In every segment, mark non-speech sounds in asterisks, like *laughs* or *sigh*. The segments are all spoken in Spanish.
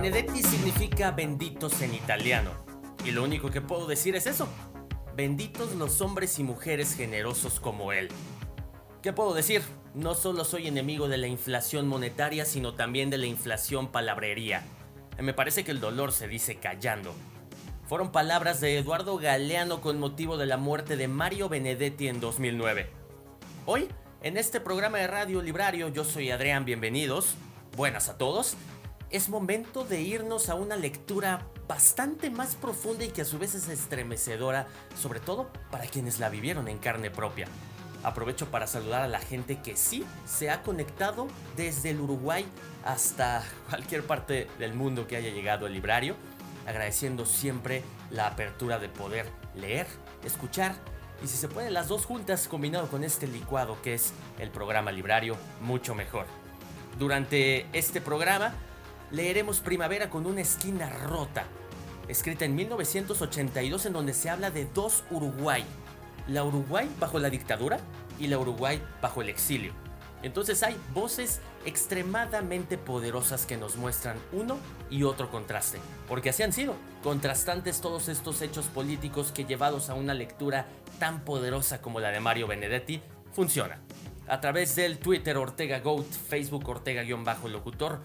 Benedetti significa benditos en italiano. Y lo único que puedo decir es eso. Benditos los hombres y mujeres generosos como él. ¿Qué puedo decir? No solo soy enemigo de la inflación monetaria, sino también de la inflación palabrería. Me parece que el dolor se dice callando. Fueron palabras de Eduardo Galeano con motivo de la muerte de Mario Benedetti en 2009. Hoy, en este programa de Radio Librario, yo soy Adrián, bienvenidos. Buenas a todos. Es momento de irnos a una lectura bastante más profunda y que a su vez es estremecedora, sobre todo para quienes la vivieron en carne propia. Aprovecho para saludar a la gente que sí se ha conectado desde el Uruguay hasta *laughs* cualquier parte del mundo que haya llegado el librario agradeciendo siempre la apertura de poder leer, escuchar y si se puede las dos juntas combinado con este licuado que es el programa librario, mucho mejor. Durante este programa leeremos Primavera con una esquina rota, escrita en 1982 en donde se habla de dos Uruguay, la Uruguay bajo la dictadura y la Uruguay bajo el exilio. Entonces hay voces extremadamente poderosas que nos muestran uno y otro contraste, porque así han sido, contrastantes todos estos hechos políticos que llevados a una lectura tan poderosa como la de Mario Benedetti, funciona. A través del Twitter Ortega Goat, Facebook Ortega-locutor,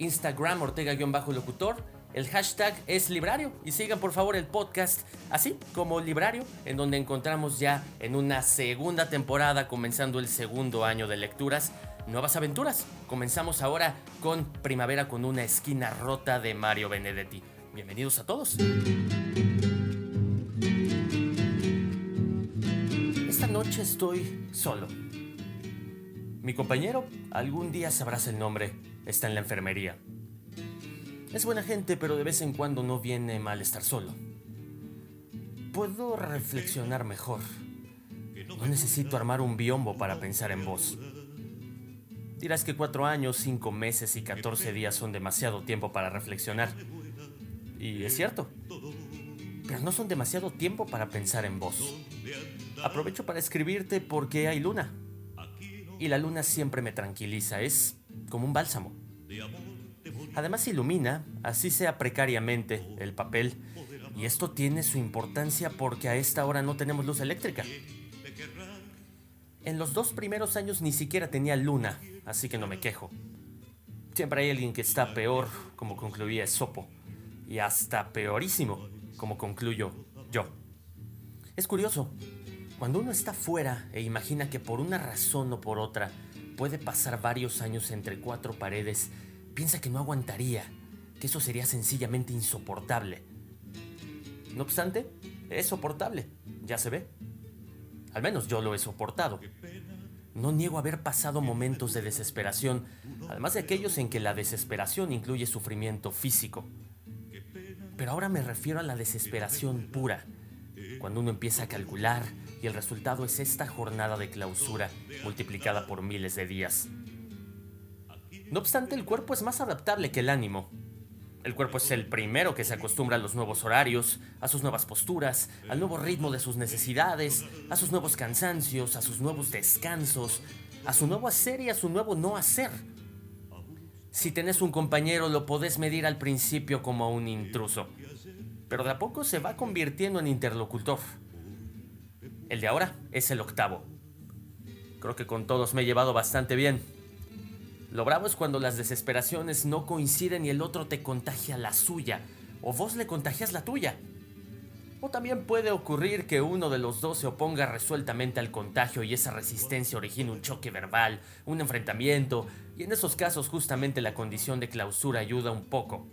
Instagram Ortega-locutor, el hashtag es librario y sigan por favor el podcast así como librario en donde encontramos ya en una segunda temporada comenzando el segundo año de lecturas nuevas aventuras. Comenzamos ahora con Primavera con una esquina rota de Mario Benedetti. Bienvenidos a todos. Esta noche estoy solo. Mi compañero, algún día sabrás el nombre, está en la enfermería. Es buena gente, pero de vez en cuando no viene mal estar solo. Puedo reflexionar mejor. No necesito armar un biombo para pensar en vos. Dirás que cuatro años, cinco meses y 14 días son demasiado tiempo para reflexionar. Y es cierto. Pero no son demasiado tiempo para pensar en vos. Aprovecho para escribirte porque hay luna. Y la luna siempre me tranquiliza, es como un bálsamo. Además ilumina, así sea precariamente, el papel, y esto tiene su importancia porque a esta hora no tenemos luz eléctrica. En los dos primeros años ni siquiera tenía luna, así que no me quejo. Siempre hay alguien que está peor, como concluía Sopo, y hasta peorísimo, como concluyo yo. Es curioso, cuando uno está fuera e imagina que por una razón o por otra puede pasar varios años entre cuatro paredes piensa que no aguantaría, que eso sería sencillamente insoportable. No obstante, es soportable, ya se ve. Al menos yo lo he soportado. No niego haber pasado momentos de desesperación, además de aquellos en que la desesperación incluye sufrimiento físico. Pero ahora me refiero a la desesperación pura, cuando uno empieza a calcular y el resultado es esta jornada de clausura multiplicada por miles de días. No obstante, el cuerpo es más adaptable que el ánimo. El cuerpo es el primero que se acostumbra a los nuevos horarios, a sus nuevas posturas, al nuevo ritmo de sus necesidades, a sus nuevos cansancios, a sus nuevos descansos, a su nuevo hacer y a su nuevo no hacer. Si tenés un compañero lo podés medir al principio como un intruso, pero de a poco se va convirtiendo en interlocutor. El de ahora es el octavo. Creo que con todos me he llevado bastante bien. Lo bravo es cuando las desesperaciones no coinciden y el otro te contagia la suya, o vos le contagias la tuya. O también puede ocurrir que uno de los dos se oponga resueltamente al contagio y esa resistencia origine un choque verbal, un enfrentamiento, y en esos casos justamente la condición de clausura ayuda un poco.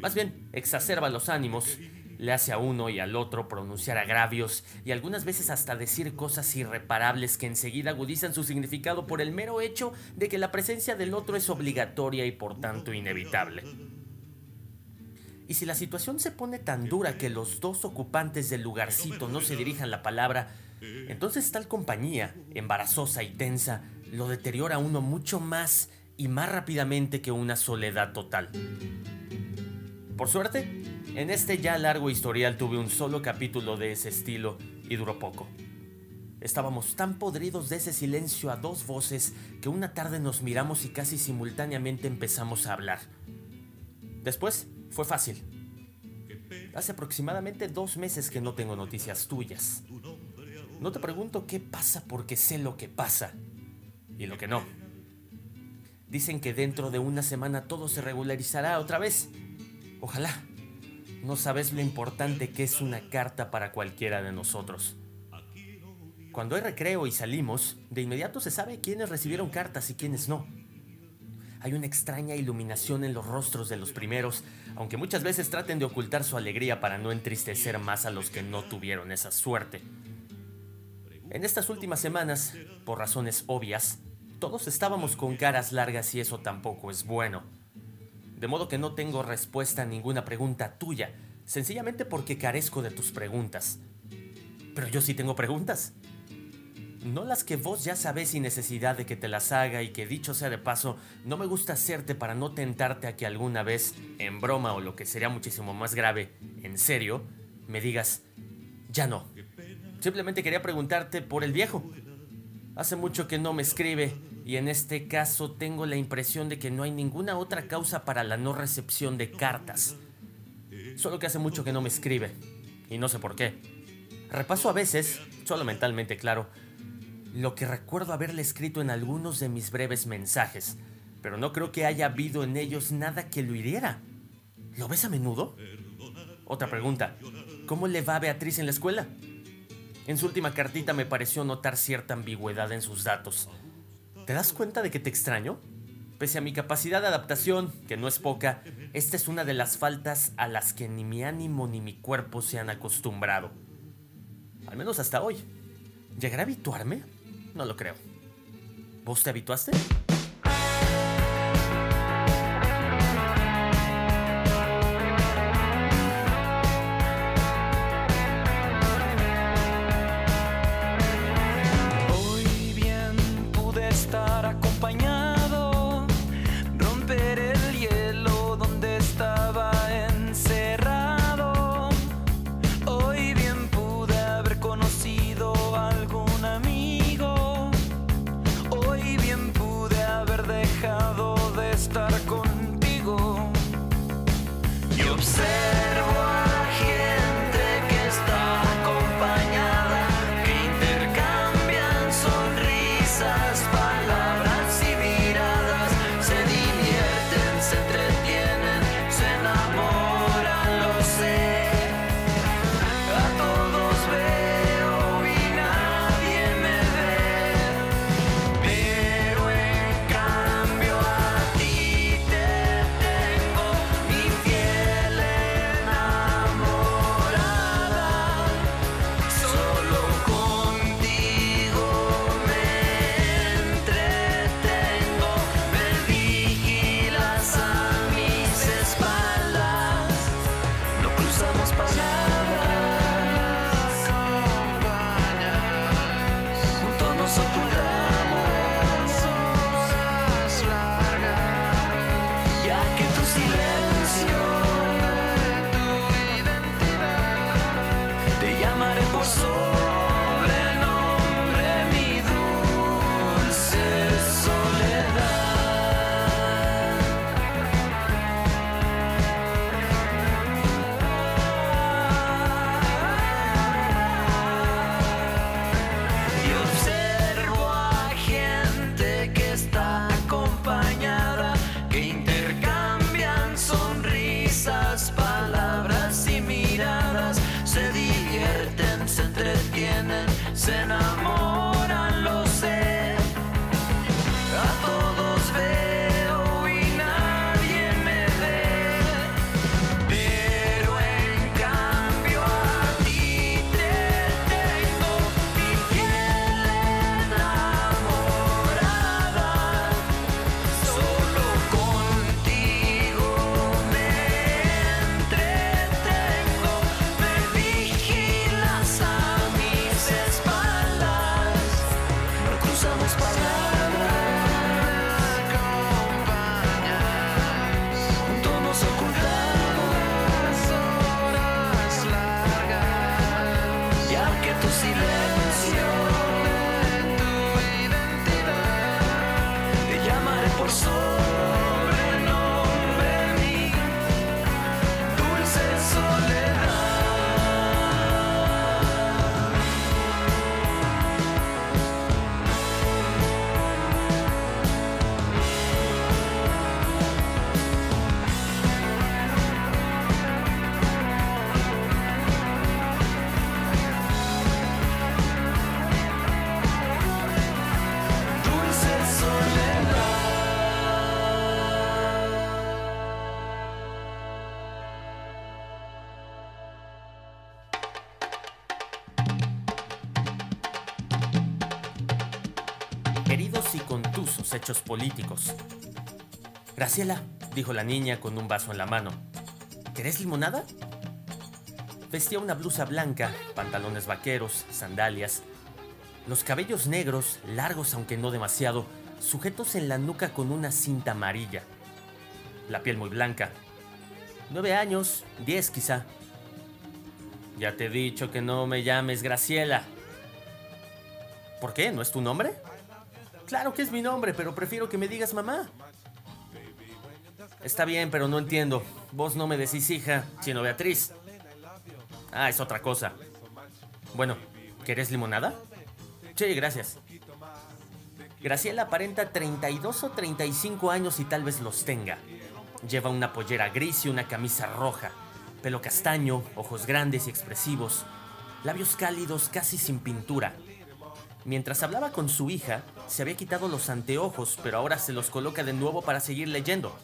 Más bien, exacerba los ánimos le hace a uno y al otro pronunciar agravios y algunas veces hasta decir cosas irreparables que enseguida agudizan su significado por el mero hecho de que la presencia del otro es obligatoria y por tanto inevitable. Y si la situación se pone tan dura que los dos ocupantes del lugarcito no se dirijan la palabra, entonces tal compañía, embarazosa y tensa, lo deteriora uno mucho más y más rápidamente que una soledad total. Por suerte, en este ya largo historial tuve un solo capítulo de ese estilo y duró poco. Estábamos tan podridos de ese silencio a dos voces que una tarde nos miramos y casi simultáneamente empezamos a hablar. Después fue fácil. Hace aproximadamente dos meses que no tengo noticias tuyas. No te pregunto qué pasa porque sé lo que pasa y lo que no. Dicen que dentro de una semana todo se regularizará otra vez. Ojalá. No sabes lo importante que es una carta para cualquiera de nosotros. Cuando hay recreo y salimos, de inmediato se sabe quiénes recibieron cartas y quiénes no. Hay una extraña iluminación en los rostros de los primeros, aunque muchas veces traten de ocultar su alegría para no entristecer más a los que no tuvieron esa suerte. En estas últimas semanas, por razones obvias, todos estábamos con caras largas y eso tampoco es bueno. De modo que no tengo respuesta a ninguna pregunta tuya, sencillamente porque carezco de tus preguntas. Pero yo sí tengo preguntas. No las que vos ya sabés sin necesidad de que te las haga y que dicho sea de paso, no me gusta hacerte para no tentarte a que alguna vez, en broma o lo que sería muchísimo más grave, en serio, me digas, ya no. Simplemente quería preguntarte por el viejo. Hace mucho que no me escribe y en este caso tengo la impresión de que no hay ninguna otra causa para la no recepción de cartas. Solo que hace mucho que no me escribe y no sé por qué. Repaso a veces, solo mentalmente claro, lo que recuerdo haberle escrito en algunos de mis breves mensajes, pero no creo que haya habido en ellos nada que lo hiriera. ¿Lo ves a menudo? Otra pregunta. ¿Cómo le va a Beatriz en la escuela? En su última cartita me pareció notar cierta ambigüedad en sus datos. ¿Te das cuenta de que te extraño? Pese a mi capacidad de adaptación, que no es poca, esta es una de las faltas a las que ni mi ánimo ni mi cuerpo se han acostumbrado. Al menos hasta hoy. ¿Llegaré a habituarme? No lo creo. ¿Vos te habituaste? Políticos. Graciela, dijo la niña con un vaso en la mano. ¿Querés limonada? Vestía una blusa blanca, pantalones vaqueros, sandalias, los cabellos negros, largos aunque no demasiado, sujetos en la nuca con una cinta amarilla. La piel muy blanca. Nueve años, diez quizá. Ya te he dicho que no me llames Graciela. ¿Por qué? ¿No es tu nombre? Claro que es mi nombre, pero prefiero que me digas mamá. Está bien, pero no entiendo. Vos no me decís hija, sino Beatriz. Ah, es otra cosa. Bueno, ¿querés limonada? Sí, gracias. Graciela aparenta 32 o 35 años y tal vez los tenga. Lleva una pollera gris y una camisa roja, pelo castaño, ojos grandes y expresivos, labios cálidos casi sin pintura. Mientras hablaba con su hija, se había quitado los anteojos, pero ahora se los coloca de nuevo para seguir leyendo.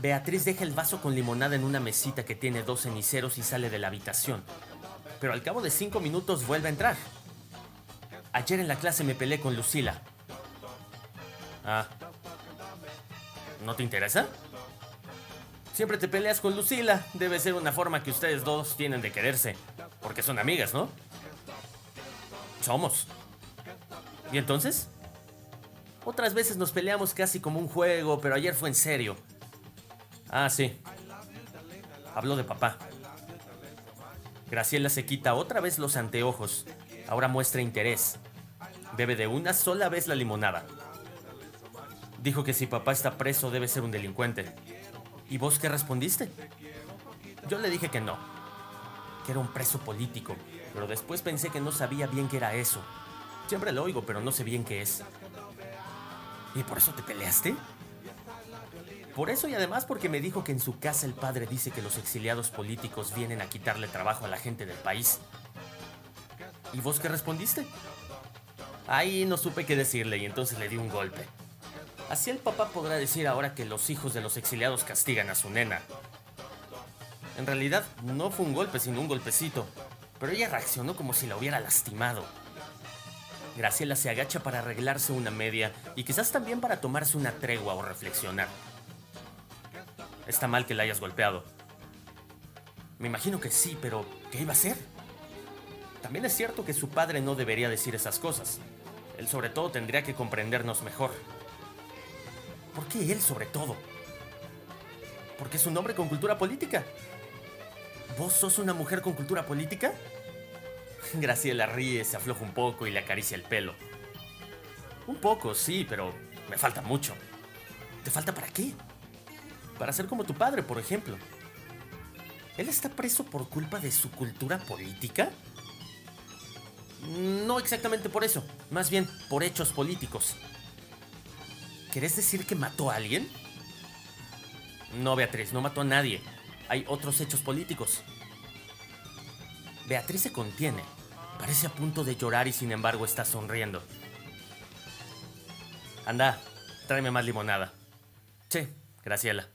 Beatriz deja el vaso con limonada en una mesita que tiene dos ceniceros y sale de la habitación. Pero al cabo de cinco minutos vuelve a entrar. Ayer en la clase me peleé con Lucila. Ah. ¿No te interesa? Siempre te peleas con Lucila. Debe ser una forma que ustedes dos tienen de quererse. Porque son amigas, ¿no? Somos. ¿Y entonces? Otras veces nos peleamos casi como un juego, pero ayer fue en serio. Ah, sí. Habló de papá. Graciela se quita otra vez los anteojos. Ahora muestra interés. Bebe de una sola vez la limonada. Dijo que si papá está preso debe ser un delincuente. ¿Y vos qué respondiste? Yo le dije que no, que era un preso político, pero después pensé que no sabía bien qué era eso. Siempre lo oigo, pero no sé bien qué es. ¿Y por eso te peleaste? Por eso y además porque me dijo que en su casa el padre dice que los exiliados políticos vienen a quitarle trabajo a la gente del país. ¿Y vos qué respondiste? Ahí no supe qué decirle y entonces le di un golpe. Así el papá podrá decir ahora que los hijos de los exiliados castigan a su nena. En realidad no fue un golpe, sino un golpecito, pero ella reaccionó como si la hubiera lastimado. Graciela se agacha para arreglarse una media y quizás también para tomarse una tregua o reflexionar. Está mal que la hayas golpeado. Me imagino que sí, pero ¿qué iba a hacer? También es cierto que su padre no debería decir esas cosas. Él sobre todo tendría que comprendernos mejor. ¿Por qué él sobre todo? Porque es un hombre con cultura política. ¿Vos sos una mujer con cultura política? *laughs* Graciela ríe, se afloja un poco y le acaricia el pelo. Un poco, sí, pero me falta mucho. ¿Te falta para qué? Para ser como tu padre, por ejemplo. ¿Él está preso por culpa de su cultura política? No exactamente por eso, más bien por hechos políticos. ¿Querés decir que mató a alguien? No, Beatriz, no mató a nadie. Hay otros hechos políticos. Beatriz se contiene. Parece a punto de llorar y sin embargo está sonriendo. Anda, tráeme más limonada. Sí, Graciela.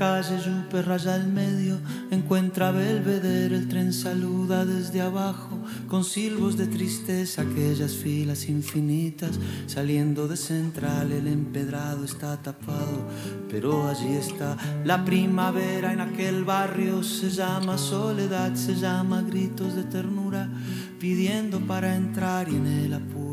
calle Yupe raya el medio, encuentra Belvedere, el tren saluda desde abajo, con silbos de tristeza, aquellas filas infinitas, saliendo de central, el empedrado está tapado, pero allí está la primavera en aquel barrio, se llama soledad, se llama gritos de ternura, pidiendo para entrar y en el apuro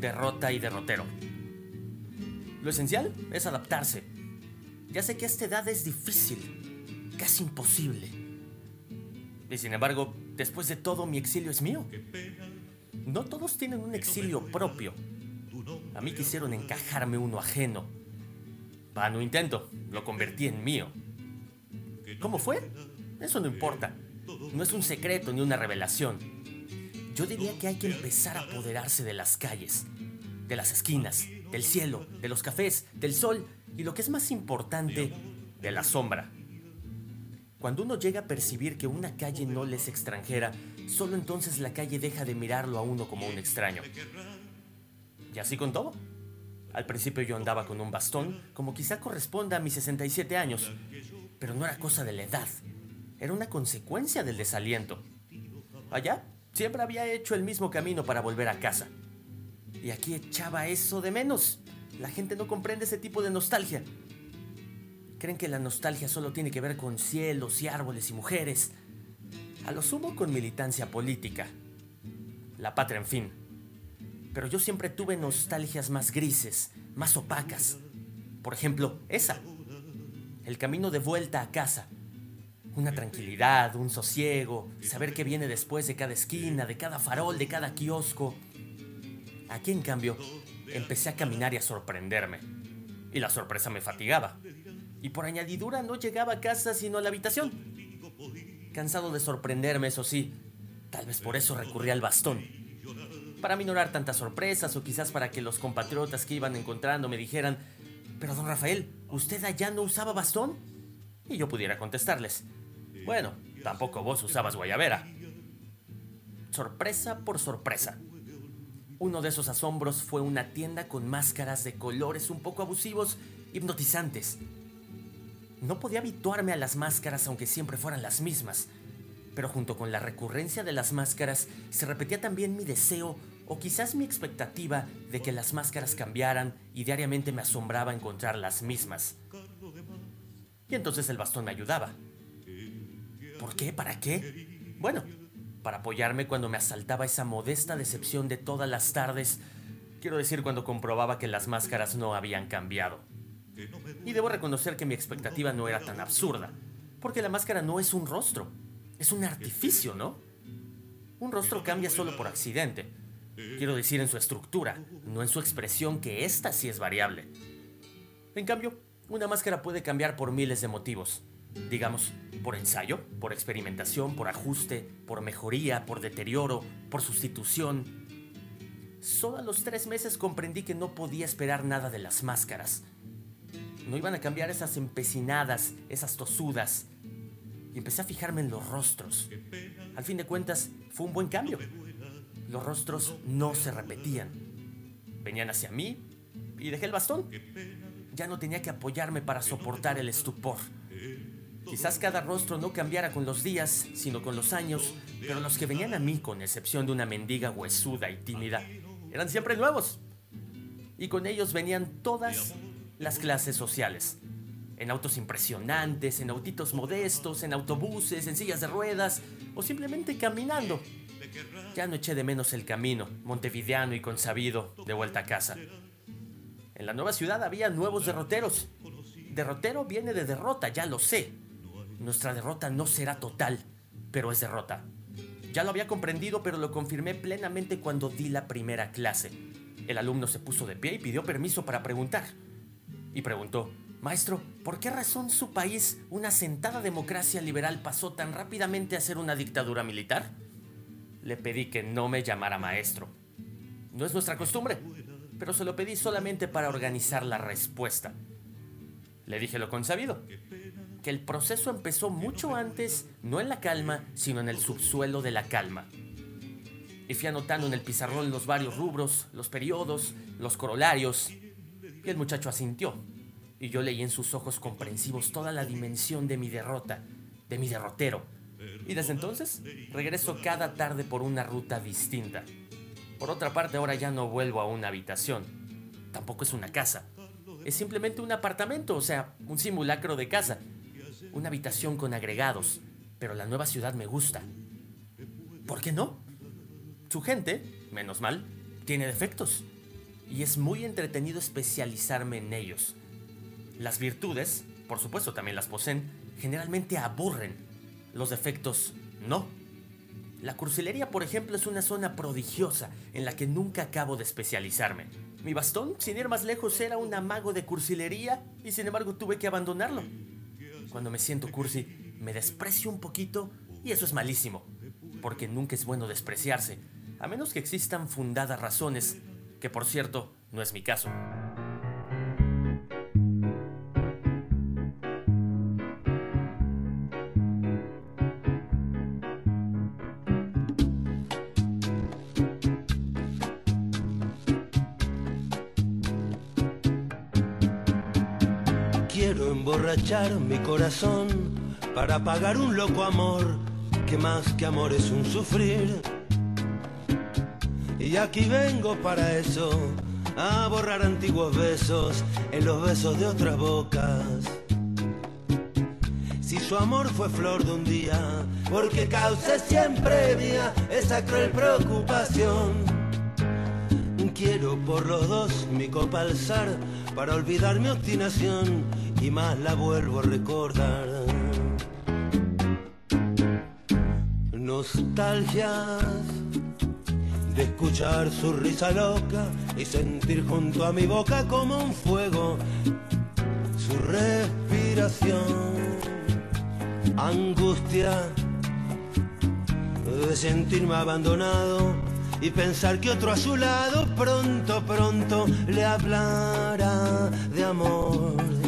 Derrota y derrotero. Lo esencial es adaptarse. Ya sé que a esta edad es difícil, casi imposible. Y sin embargo, después de todo, mi exilio es mío. No todos tienen un exilio propio. A mí quisieron encajarme uno ajeno. Vano intento, lo convertí en mío. ¿Cómo fue? Eso no importa. No es un secreto ni una revelación. Yo diría que hay que empezar a apoderarse de las calles, de las esquinas, del cielo, de los cafés, del sol y lo que es más importante, de la sombra. Cuando uno llega a percibir que una calle no le es extranjera, solo entonces la calle deja de mirarlo a uno como un extraño. Y así con todo. Al principio yo andaba con un bastón, como quizá corresponda a mis 67 años, pero no era cosa de la edad, era una consecuencia del desaliento. Allá Siempre había hecho el mismo camino para volver a casa. Y aquí echaba eso de menos. La gente no comprende ese tipo de nostalgia. Creen que la nostalgia solo tiene que ver con cielos y árboles y mujeres. A lo sumo con militancia política. La patria, en fin. Pero yo siempre tuve nostalgias más grises, más opacas. Por ejemplo, esa. El camino de vuelta a casa una tranquilidad, un sosiego, saber qué viene después de cada esquina, de cada farol, de cada kiosco. Aquí, en cambio, empecé a caminar y a sorprenderme. Y la sorpresa me fatigaba. Y por añadidura no llegaba a casa sino a la habitación. Cansado de sorprenderme, eso sí, tal vez por eso recurrí al bastón. Para minorar tantas sorpresas o quizás para que los compatriotas que iban encontrando me dijeran, pero don Rafael, ¿usted allá no usaba bastón? Y yo pudiera contestarles, bueno, tampoco vos usabas guayabera. Sorpresa por sorpresa. Uno de esos asombros fue una tienda con máscaras de colores un poco abusivos, hipnotizantes. No podía habituarme a las máscaras aunque siempre fueran las mismas, pero junto con la recurrencia de las máscaras se repetía también mi deseo o quizás mi expectativa de que las máscaras cambiaran y diariamente me asombraba encontrar las mismas. Y entonces el bastón me ayudaba. ¿Por qué? ¿Para qué? Bueno, para apoyarme cuando me asaltaba esa modesta decepción de todas las tardes, quiero decir cuando comprobaba que las máscaras no habían cambiado. Y debo reconocer que mi expectativa no era tan absurda, porque la máscara no es un rostro, es un artificio, ¿no? Un rostro cambia solo por accidente, quiero decir en su estructura, no en su expresión, que ésta sí es variable. En cambio, una máscara puede cambiar por miles de motivos digamos, por ensayo, por experimentación, por ajuste, por mejoría, por deterioro, por sustitución. Solo a los tres meses comprendí que no podía esperar nada de las máscaras. No iban a cambiar esas empecinadas, esas tosudas. Y empecé a fijarme en los rostros. Al fin de cuentas, fue un buen cambio. Los rostros no se repetían. Venían hacia mí y dejé el bastón. Ya no tenía que apoyarme para soportar el estupor. Quizás cada rostro no cambiara con los días, sino con los años, pero los que venían a mí, con excepción de una mendiga huesuda y tímida, eran siempre nuevos. Y con ellos venían todas las clases sociales. En autos impresionantes, en autitos modestos, en autobuses, en sillas de ruedas o simplemente caminando. Ya no eché de menos el camino, montevideano y consabido, de vuelta a casa. En la nueva ciudad había nuevos derroteros. Derrotero viene de derrota, ya lo sé. Nuestra derrota no será total, pero es derrota. Ya lo había comprendido, pero lo confirmé plenamente cuando di la primera clase. El alumno se puso de pie y pidió permiso para preguntar. y preguntó, Maestro, ¿por qué razón su país, una sentada democracia liberal, pasó tan rápidamente a ser una dictadura militar? Le pedí que no me llamara maestro. No es nuestra costumbre, pero se lo pedí solamente para organizar la respuesta. Le dije lo consabido, que el proceso empezó mucho antes, no en la calma, sino en el subsuelo de la calma. Y fui anotando en el pizarrón los varios rubros, los periodos, los corolarios, y el muchacho asintió, y yo leí en sus ojos comprensivos toda la dimensión de mi derrota, de mi derrotero. Y desde entonces regreso cada tarde por una ruta distinta. Por otra parte, ahora ya no vuelvo a una habitación. Tampoco es una casa. Es simplemente un apartamento, o sea, un simulacro de casa. Una habitación con agregados. Pero la nueva ciudad me gusta. ¿Por qué no? Su gente, menos mal, tiene defectos. Y es muy entretenido especializarme en ellos. Las virtudes, por supuesto también las poseen, generalmente aburren. Los defectos no. La cursilería, por ejemplo, es una zona prodigiosa en la que nunca acabo de especializarme. Mi bastón, sin ir más lejos, era un amago de cursilería y sin embargo tuve que abandonarlo. Cuando me siento cursi, me desprecio un poquito y eso es malísimo, porque nunca es bueno despreciarse, a menos que existan fundadas razones, que por cierto no es mi caso. Mi corazón para pagar un loco amor que más que amor es un sufrir. Y aquí vengo para eso, a borrar antiguos besos en los besos de otras bocas. Si su amor fue flor de un día, porque cause siempre mía esa cruel preocupación. Quiero por los dos mi copa alzar para olvidar mi obstinación y más la vuelvo a recordar. Nostalgias de escuchar su risa loca y sentir junto a mi boca como un fuego su respiración. Angustia de sentirme abandonado y pensar que otro a su lado pronto, pronto le hablará de amor.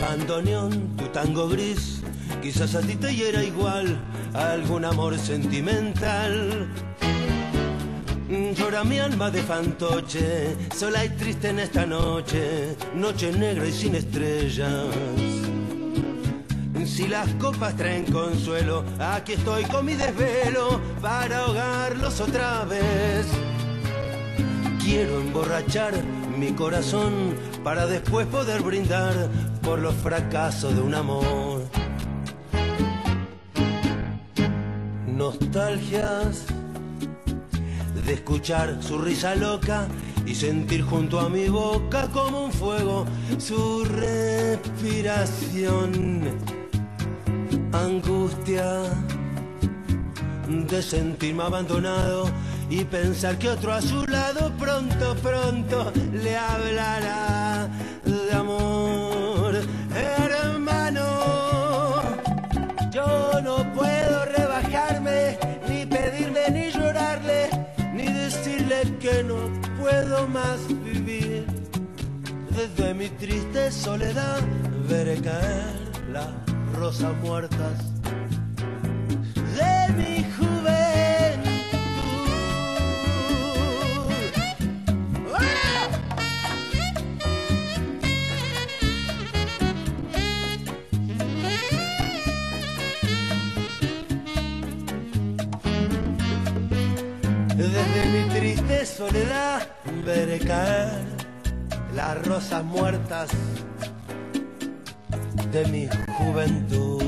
Bandoneón, tu tango gris, quizás a ti te hiera igual algún amor sentimental. Llora mi alma de fantoche, sola y triste en esta noche, noche negra y sin estrellas. Si las copas traen consuelo, aquí estoy con mi desvelo para ahogarlos otra vez. Quiero emborrachar mi corazón para después poder brindar por los fracasos de un amor. Nostalgias de escuchar su risa loca y sentir junto a mi boca como un fuego su respiración. Angustia de sentirme abandonado y pensar que otro a su lado pronto, pronto le hablará más vivir. Desde mi triste soledad veré caer las rosas muertas de mi juventud. Desde mi triste soledad veré caer las rosas muertas de mi juventud.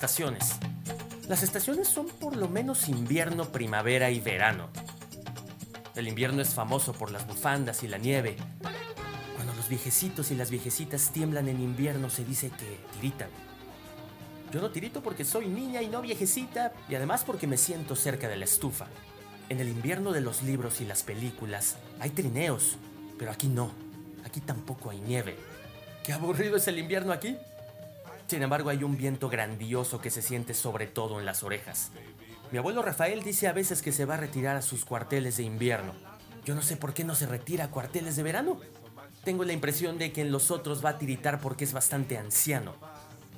Estaciones. Las estaciones son por lo menos invierno, primavera y verano. El invierno es famoso por las bufandas y la nieve. Cuando los viejecitos y las viejecitas tiemblan en invierno se dice que tiritan. Yo no tirito porque soy niña y no viejecita y además porque me siento cerca de la estufa. En el invierno de los libros y las películas hay trineos, pero aquí no. Aquí tampoco hay nieve. ¿Qué aburrido es el invierno aquí? Sin embargo, hay un viento grandioso que se siente sobre todo en las orejas. Mi abuelo Rafael dice a veces que se va a retirar a sus cuarteles de invierno. Yo no sé por qué no se retira a cuarteles de verano. Tengo la impresión de que en los otros va a tiritar porque es bastante anciano.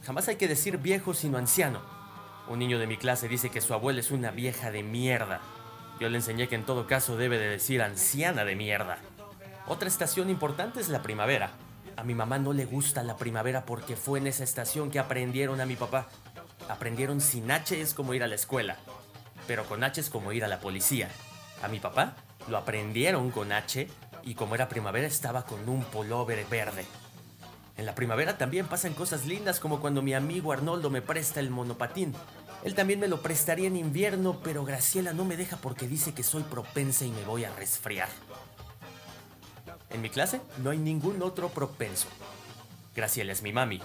Jamás hay que decir viejo sino anciano. Un niño de mi clase dice que su abuela es una vieja de mierda. Yo le enseñé que en todo caso debe de decir anciana de mierda. Otra estación importante es la primavera. A mi mamá no le gusta la primavera porque fue en esa estación que aprendieron a mi papá. Aprendieron sin H es como ir a la escuela, pero con H es como ir a la policía. A mi papá lo aprendieron con H y como era primavera estaba con un pullover verde. En la primavera también pasan cosas lindas como cuando mi amigo Arnoldo me presta el monopatín. Él también me lo prestaría en invierno, pero Graciela no me deja porque dice que soy propensa y me voy a resfriar. En mi clase no hay ningún otro propenso. Graciela es mi mami.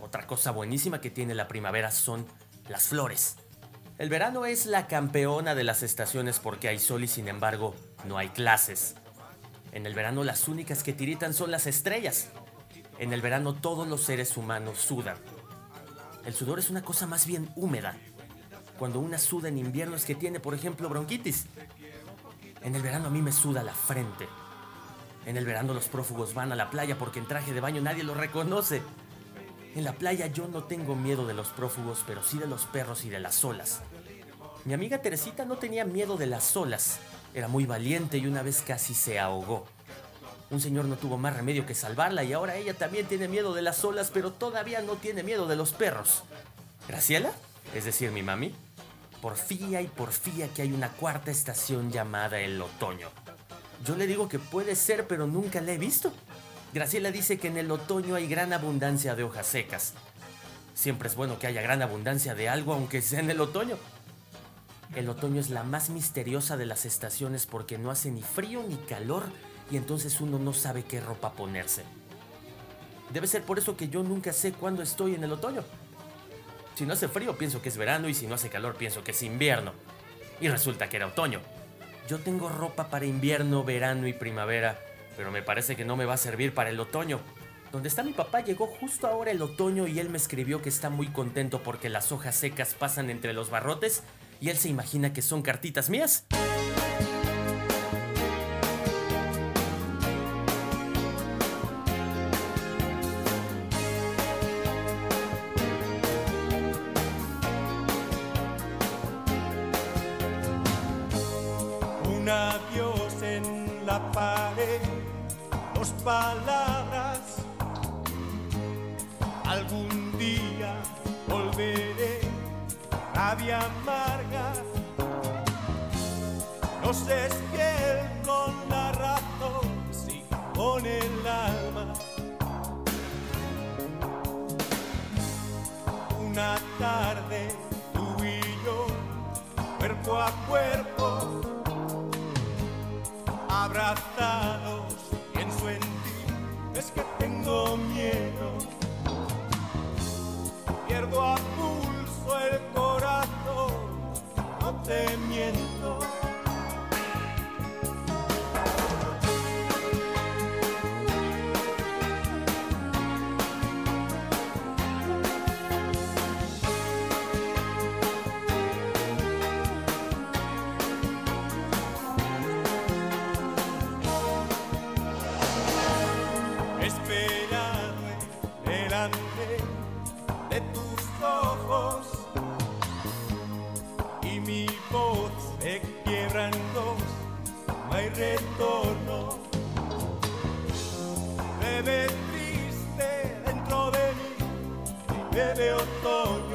Otra cosa buenísima que tiene la primavera son las flores. El verano es la campeona de las estaciones porque hay sol y sin embargo no hay clases. En el verano las únicas que tiritan son las estrellas. En el verano todos los seres humanos sudan. El sudor es una cosa más bien húmeda. Cuando una suda en invierno es que tiene, por ejemplo, bronquitis. En el verano a mí me suda la frente. En el verano los prófugos van a la playa porque en traje de baño nadie los reconoce. En la playa yo no tengo miedo de los prófugos, pero sí de los perros y de las olas. Mi amiga Teresita no tenía miedo de las olas. Era muy valiente y una vez casi se ahogó. Un señor no tuvo más remedio que salvarla y ahora ella también tiene miedo de las olas, pero todavía no tiene miedo de los perros. ¿Graciela? Es decir, mi mami. Porfía y porfía que hay una cuarta estación llamada el otoño. Yo le digo que puede ser, pero nunca la he visto. Graciela dice que en el otoño hay gran abundancia de hojas secas. Siempre es bueno que haya gran abundancia de algo, aunque sea en el otoño. El otoño es la más misteriosa de las estaciones porque no hace ni frío ni calor y entonces uno no sabe qué ropa ponerse. Debe ser por eso que yo nunca sé cuándo estoy en el otoño. Si no hace frío pienso que es verano y si no hace calor pienso que es invierno. Y resulta que era otoño. Yo tengo ropa para invierno, verano y primavera, pero me parece que no me va a servir para el otoño. Donde está mi papá llegó justo ahora el otoño y él me escribió que está muy contento porque las hojas secas pasan entre los barrotes y él se imagina que son cartitas mías. Un adiós en la pared, dos palabras. Algún día volveré, rabia amarga. No sé si él con la razón, si con el alma. Una tarde, tú y yo, cuerpo a cuerpo abrazados, pienso en ti, es que tengo miedo. Pierdo a pulso el corazón, no te miento. entornos me ve triste dentro de mí y me ve otoño.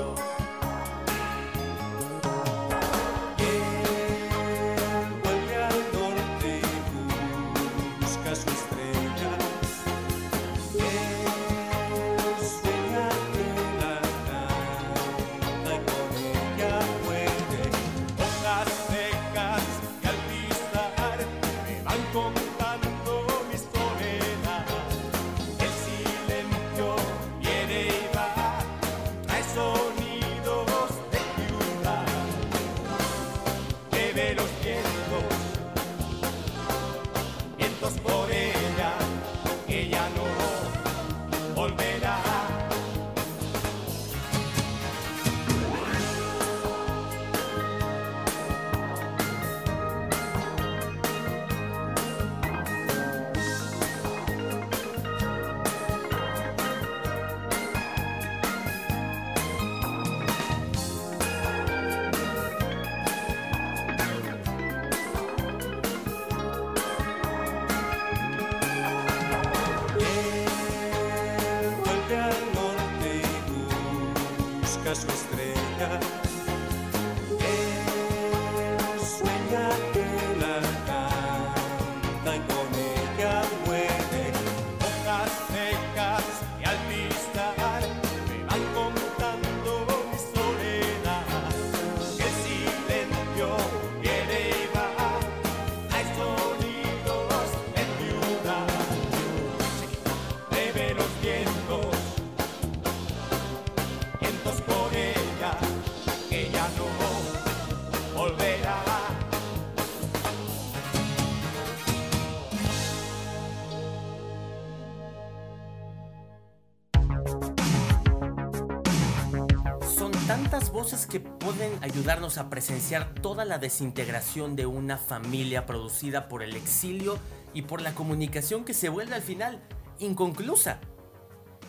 Ayudarnos a presenciar toda la desintegración de una familia producida por el exilio y por la comunicación que se vuelve al final inconclusa.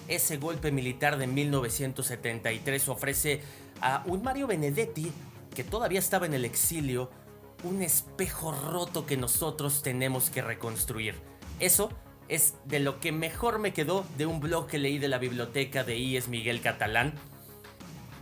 Ese golpe militar de 1973 ofrece a un Mario Benedetti, que todavía estaba en el exilio, un espejo roto que nosotros tenemos que reconstruir. Eso es de lo que mejor me quedó de un blog que leí de la biblioteca de IES Miguel Catalán,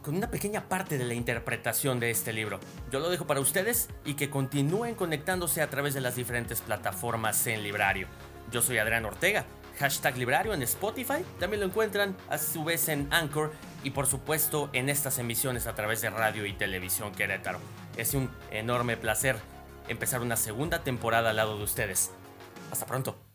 con una pequeña parte de la interpretación de este libro. Yo lo dejo para ustedes y que continúen conectándose a través de las diferentes plataformas en Librario. Yo soy Adrián Ortega, hashtag Librario en Spotify, también lo encuentran a su vez en Anchor y por supuesto en estas emisiones a través de radio y televisión Querétaro. Es un enorme placer empezar una segunda temporada al lado de ustedes. Hasta pronto.